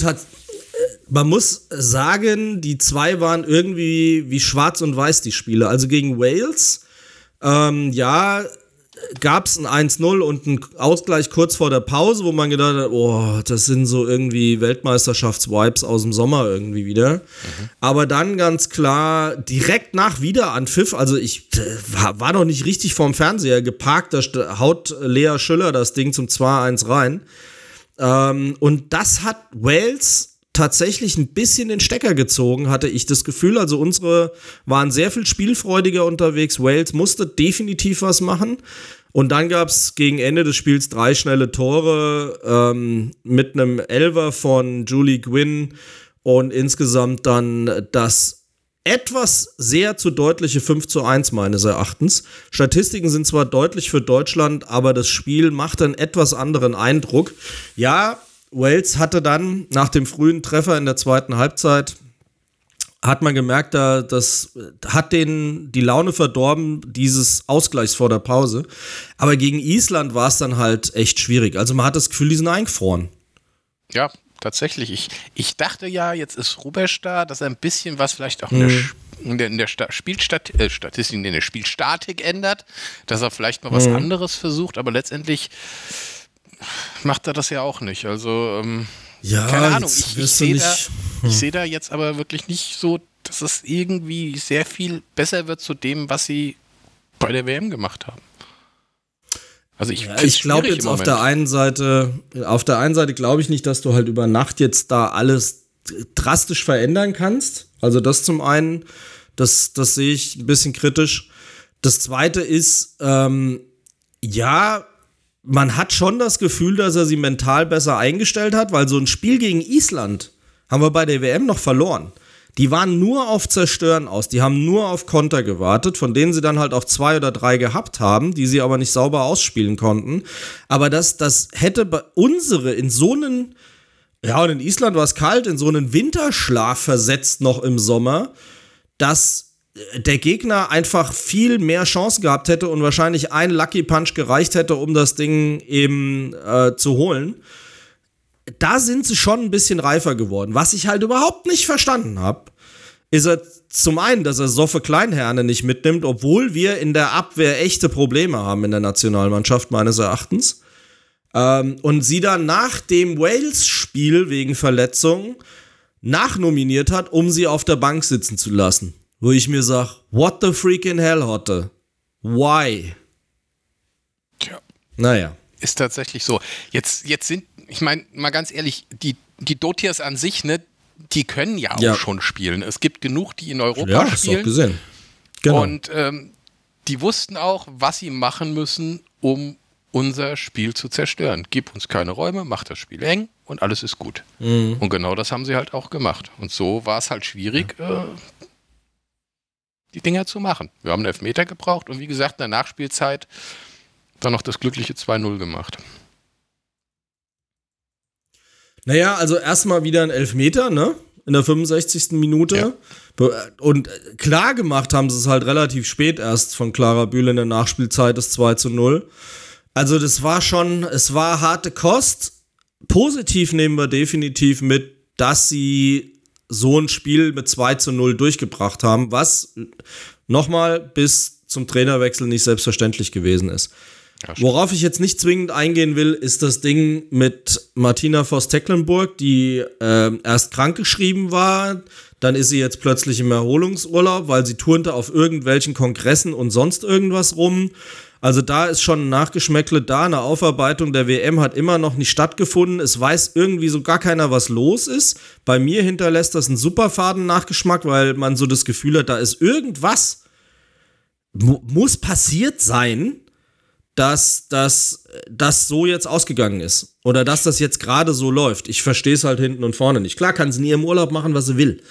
Speaker 3: man muss sagen, die zwei waren irgendwie wie schwarz und weiß, die Spiele. Also gegen Wales, ähm, ja, gab es ein 1-0 und einen Ausgleich kurz vor der Pause, wo man gedacht hat, oh, das sind so irgendwie Weltmeisterschafts-Vibes aus dem Sommer irgendwie wieder. Mhm. Aber dann ganz klar, direkt nach Wiederanpfiff, also ich äh, war noch nicht richtig vorm Fernseher geparkt, da haut Lea Schüller das Ding zum 2-1 rein. Ähm, und das hat Wales tatsächlich ein bisschen den Stecker gezogen, hatte ich das Gefühl. Also unsere waren sehr viel spielfreudiger unterwegs. Wales musste definitiv was machen. Und dann gab es gegen Ende des Spiels drei schnelle Tore ähm, mit einem Elver von Julie Gwynn und insgesamt dann das etwas sehr zu deutliche 5 zu 1 meines Erachtens. Statistiken sind zwar deutlich für Deutschland, aber das Spiel macht einen etwas anderen Eindruck. Ja, Wales hatte dann nach dem frühen Treffer in der zweiten Halbzeit hat man gemerkt, da, das hat den die Laune verdorben, dieses Ausgleichs vor der Pause. Aber gegen Island war es dann halt echt schwierig. Also man hat das Gefühl, die sind eingefroren.
Speaker 1: Ja, tatsächlich. Ich, ich dachte ja, jetzt ist Rubesch da, dass er ein bisschen was vielleicht auch in der, mhm. in der, in der Spielstat äh, Statistik, in der Spielstatik ändert, dass er vielleicht mal was mhm. anderes versucht, aber letztendlich macht er das ja auch nicht. Also, ähm,
Speaker 3: ja, keine Ahnung. Ich, ich sehe da,
Speaker 1: hm. seh da jetzt aber wirklich nicht so, dass es irgendwie sehr viel besser wird zu dem, was sie bei der WM gemacht haben.
Speaker 3: Also ich, ja, ich glaube jetzt auf der einen Seite, auf der einen Seite glaube ich nicht, dass du halt über Nacht jetzt da alles drastisch verändern kannst. Also das zum einen, das, das sehe ich ein bisschen kritisch. Das zweite ist, ähm, ja, man hat schon das Gefühl, dass er sie mental besser eingestellt hat, weil so ein Spiel gegen Island haben wir bei der WM noch verloren. Die waren nur auf Zerstören aus, die haben nur auf Konter gewartet, von denen sie dann halt auch zwei oder drei gehabt haben, die sie aber nicht sauber ausspielen konnten. Aber das, das hätte bei unsere in so einen, ja, und in Island war es kalt, in so einen Winterschlaf versetzt noch im Sommer, dass der Gegner einfach viel mehr Chancen gehabt hätte und wahrscheinlich ein Lucky Punch gereicht hätte, um das Ding eben äh, zu holen. Da sind sie schon ein bisschen reifer geworden. Was ich halt überhaupt nicht verstanden habe, ist er zum einen, dass er Soffe Kleinherne nicht mitnimmt, obwohl wir in der Abwehr echte Probleme haben in der Nationalmannschaft, meines Erachtens. Ähm, und sie dann nach dem Wales-Spiel wegen Verletzung nachnominiert hat, um sie auf der Bank sitzen zu lassen wo ich mir sage, what the freaking hell, Hotte? Why?
Speaker 1: Tja.
Speaker 3: Naja.
Speaker 1: Ist tatsächlich so. Jetzt, jetzt sind, ich meine, mal ganz ehrlich, die, die Dotiers an sich, ne, die können ja auch ja. schon spielen. Es gibt genug, die in Europa ja, spielen. Ja, hast
Speaker 3: gesehen.
Speaker 1: Genau. Und ähm, die wussten auch, was sie machen müssen, um unser Spiel zu zerstören. Gib uns keine Räume, mach das Spiel eng und alles ist gut. Mhm. Und genau das haben sie halt auch gemacht. Und so war es halt schwierig, äh, die Dinger zu machen. Wir haben einen Elfmeter gebraucht und wie gesagt, in der Nachspielzeit dann noch das glückliche 2-0 gemacht.
Speaker 3: Naja, also erstmal wieder ein Elfmeter, ne? In der 65. Minute. Ja. Und klar gemacht haben sie es halt relativ spät erst von Clara Bühle in der Nachspielzeit, das 2 0. Also, das war schon, es war harte Kost. Positiv nehmen wir definitiv mit, dass sie so ein Spiel mit 2 zu 0 durchgebracht haben, was nochmal bis zum Trainerwechsel nicht selbstverständlich gewesen ist. Ja, Worauf ich jetzt nicht zwingend eingehen will, ist das Ding mit Martina Voss-Tecklenburg, die äh, erst krankgeschrieben war, dann ist sie jetzt plötzlich im Erholungsurlaub, weil sie turnte auf irgendwelchen Kongressen und sonst irgendwas rum. Also da ist schon ein Nachgeschmäckle da. Eine Aufarbeitung der WM hat immer noch nicht stattgefunden. Es weiß irgendwie so gar keiner, was los ist. Bei mir hinterlässt das einen super faden Nachgeschmack, weil man so das Gefühl hat, da ist irgendwas, muss passiert sein, dass das, so jetzt ausgegangen ist. Oder dass das jetzt gerade so läuft. Ich verstehe es halt hinten und vorne nicht. Klar kann sie in ihrem Urlaub machen, was sie will.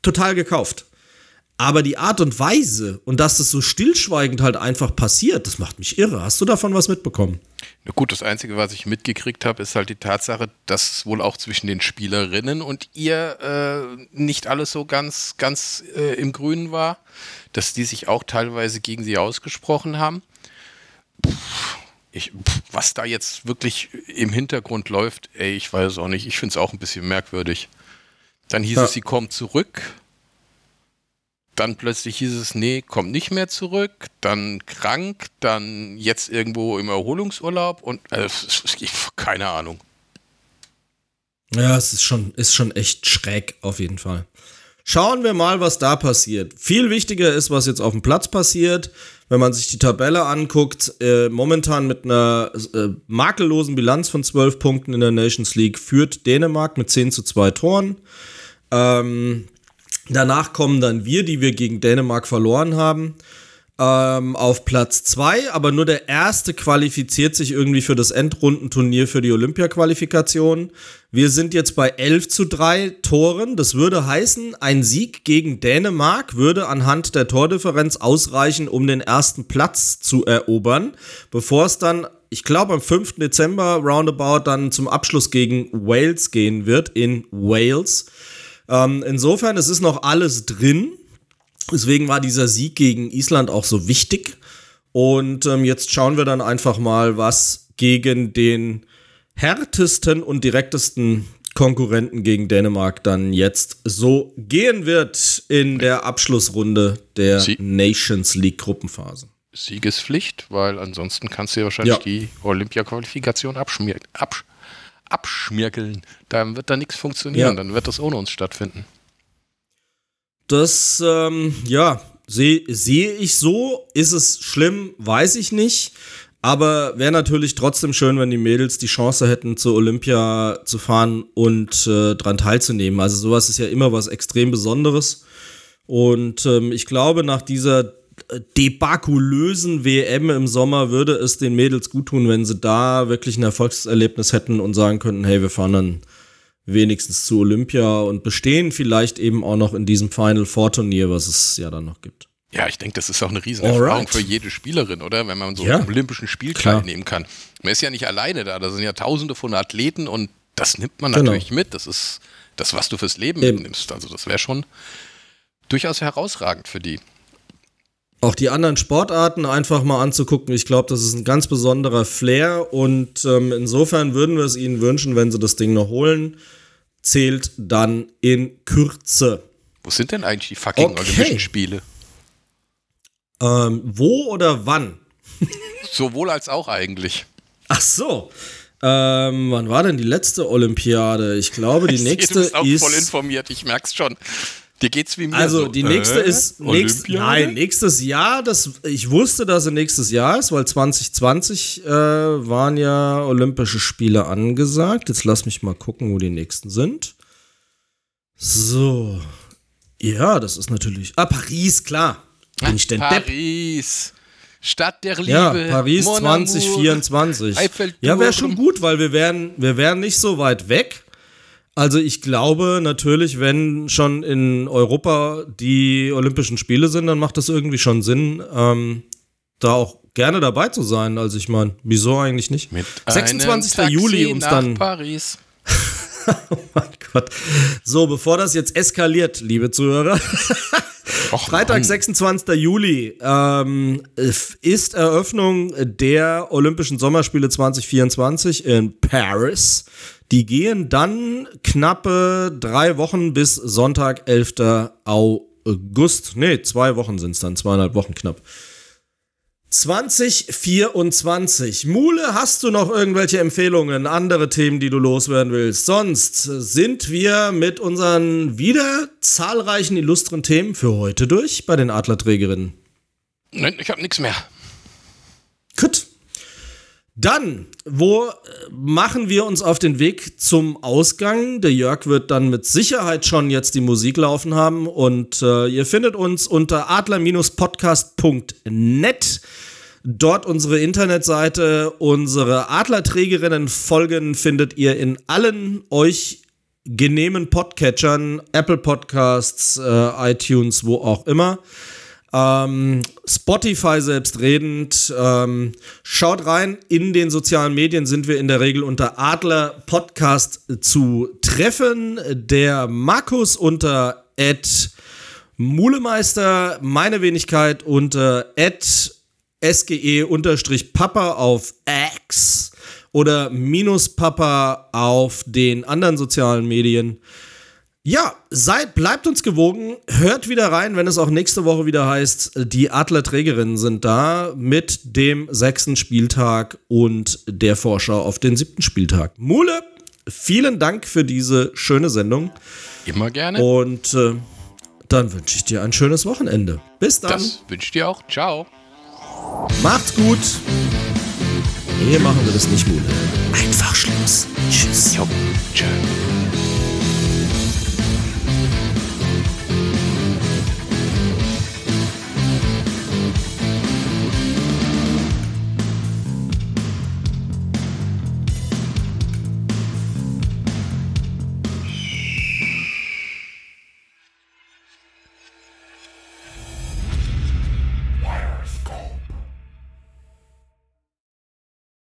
Speaker 3: Total gekauft. Aber die Art und Weise und dass das so stillschweigend halt einfach passiert, das macht mich irre. Hast du davon was mitbekommen?
Speaker 1: Na gut, das Einzige, was ich mitgekriegt habe, ist halt die Tatsache, dass wohl auch zwischen den Spielerinnen und ihr äh, nicht alles so ganz, ganz äh, im Grünen war, dass die sich auch teilweise gegen sie ausgesprochen haben. Puh, ich, pff, was da jetzt wirklich im Hintergrund läuft, ey, ich weiß es auch nicht. Ich finde es auch ein bisschen merkwürdig. Dann hieß
Speaker 3: Ja.
Speaker 1: es, sie kommt zurück. Dann plötzlich hieß es, nee, kommt nicht mehr zurück. Dann krank, dann jetzt irgendwo im Erholungsurlaub und äh, keine Ahnung.
Speaker 3: Ja, es ist schon, ist schon echt schräg, auf jeden Fall. Schauen wir mal, was da passiert. Viel wichtiger ist, was jetzt auf dem Platz passiert. Wenn man sich die Tabelle anguckt, äh, momentan mit einer äh, makellosen Bilanz von 12 Punkten in der Nations League führt Dänemark mit 10 zu 2 Toren. Ähm, danach kommen dann wir, die wir gegen Dänemark verloren haben, ähm, auf Platz 2. Aber nur der erste qualifiziert sich irgendwie für das Endrundenturnier für die Olympia-Qualifikation. Wir sind jetzt bei 11 zu 3 Toren. Das würde heißen, ein Sieg gegen Dänemark würde anhand der Tordifferenz ausreichen, um den ersten Platz zu erobern, bevor es dann, ich glaube, am 5. Dezember roundabout dann zum Abschluss gegen Wales gehen wird in Wales. Ähm, insofern, es ist noch alles drin. Deswegen war dieser Sieg gegen Island auch so wichtig. Und ähm, jetzt schauen wir dann einfach mal, was gegen den härtesten und direktesten Konkurrenten gegen Dänemark dann jetzt so gehen wird in der Abschlussrunde der
Speaker 1: Sie-
Speaker 3: Nations League Gruppenphase.
Speaker 1: Siegespflicht, weil ansonsten kannst du ja wahrscheinlich
Speaker 3: Ja.
Speaker 1: die Olympia-Qualifikation abschmier absch abschmirkeln. Dann wird da nichts funktionieren,
Speaker 3: Ja.
Speaker 1: dann wird das ohne uns stattfinden.
Speaker 3: Das, ähm, ja, sehe sehe ich so. Ist es schlimm, weiß ich nicht. Aber wäre natürlich trotzdem schön, wenn die Mädels die Chance hätten, zur Olympia zu fahren und äh, dran teilzunehmen. Also sowas ist ja immer was extrem Besonderes. Und ähm, ich glaube, nach dieser debakulösen WM im Sommer würde es den Mädels gut tun, wenn sie da wirklich ein Erfolgserlebnis hätten und sagen könnten, hey, wir fahren dann wenigstens zu Olympia und bestehen vielleicht eben auch noch in diesem Final Four Turnier, was es ja dann noch gibt.
Speaker 1: Ja, ich denke, das ist auch eine Riesenerfahrung
Speaker 3: Alright.
Speaker 1: für jede Spielerin, oder? Wenn man so
Speaker 3: Ja.
Speaker 1: am Olympischen Spiel
Speaker 3: Klar.
Speaker 1: teilnehmen kann. Man ist ja nicht alleine da, da sind ja tausende von Athleten und das nimmt man
Speaker 3: Genau.
Speaker 1: natürlich mit. Das ist das, was du fürs Leben
Speaker 3: Eben.
Speaker 1: mitnimmst. Also das wäre schon durchaus herausragend für die.
Speaker 3: Auch die anderen Sportarten einfach mal anzugucken. Ich glaube, das ist ein ganz besonderer Flair und ähm, insofern würden wir es ihnen wünschen, wenn sie das Ding noch holen. Zählt dann in Kürze.
Speaker 1: Wo sind denn eigentlich die fucking
Speaker 3: Okay.
Speaker 1: Olympischen Spiele?
Speaker 3: Ähm, wo oder wann?
Speaker 1: Sowohl als auch eigentlich.
Speaker 3: Ach so. Ähm, wann war denn die letzte Olympiade? Ich glaube, die nächste
Speaker 1: du bist auch
Speaker 3: ist.
Speaker 1: voll informiert, ich merk's schon. Dir geht's wie mir
Speaker 3: Also
Speaker 1: so.
Speaker 3: die nächste
Speaker 1: Äh,
Speaker 3: ist nächst, nein, nächstes Jahr. Das, ich wusste, dass es nächstes Jahr ist, weil 2020 äh, waren ja Olympische Spiele angesagt. Jetzt lass mich mal gucken, wo die nächsten sind. So. Ja, das ist natürlich. Ah, Paris, klar. Bin ich denn Depp?
Speaker 1: Paris. Stadt der Liebe.
Speaker 3: Ja, Paris
Speaker 1: Mon Amour.
Speaker 3: 2024.
Speaker 1: Eiffelturm.
Speaker 3: Ja, wäre schon gut, weil wir wären, wir wären nicht so weit weg. Also ich glaube natürlich, wenn schon in Europa die Olympischen Spiele sind, dann macht das irgendwie schon Sinn, ähm, da auch gerne dabei zu sein. Also ich meine, wieso eigentlich nicht?
Speaker 1: Mit
Speaker 3: 26.
Speaker 1: einem Taxi
Speaker 3: Juli,
Speaker 1: nach
Speaker 3: dann
Speaker 1: Paris.
Speaker 3: Oh mein Gott. So, bevor das jetzt eskaliert, liebe Zuhörer.
Speaker 1: Och,
Speaker 3: Freitag,
Speaker 1: Mann.
Speaker 3: 26. Juli ähm, ist Eröffnung der Olympischen Sommerspiele 2024 in Paris. Die gehen dann knappe drei Wochen bis Sonntag, 11. August. Nee, zwei Wochen sind es dann, zweieinhalb Wochen knapp. 2024. Mule, hast du noch irgendwelche Empfehlungen, andere Themen, die du loswerden willst? Sonst sind wir mit unseren wieder zahlreichen illustren Themen für heute durch bei den Adlerträgerinnen.
Speaker 1: Nein, ich habe nichts mehr.
Speaker 3: Dann, wo äh, machen wir uns auf den Weg zum Ausgang? Der Jörg wird dann mit Sicherheit schon jetzt die Musik laufen haben und äh, ihr findet uns unter adler-podcast.net. Dort unsere Internetseite, unsere Adlerträgerinnen-Folgen findet ihr in allen euch genehmen Podcatchern, Apple Podcasts, äh, iTunes, wo auch immer. Ähm, Spotify selbstredend. Ähm, schaut rein. In den sozialen Medien sind wir in der Regel unter Adler Podcast zu treffen. Der Markus unter Ed Mulemeister, meine Wenigkeit unter Ed SGE-Papa auf X oder minus Papa auf den anderen sozialen Medien. Ja, seid, bleibt uns gewogen, hört wieder rein, wenn es auch nächste Woche wieder heißt, die Adlerträgerinnen sind da mit dem sechsten Spieltag und der Vorschau auf den siebten Spieltag. Mule, vielen Dank für diese schöne Sendung.
Speaker 1: Immer gerne.
Speaker 3: Und äh, dann wünsche ich dir ein schönes Wochenende. Bis dann.
Speaker 1: Das wünsche ich dir auch. Ciao.
Speaker 3: Macht's gut. Nee, machen wir das nicht, Mule. Einfach Schluss. Tschüss.
Speaker 1: Jo, tschö.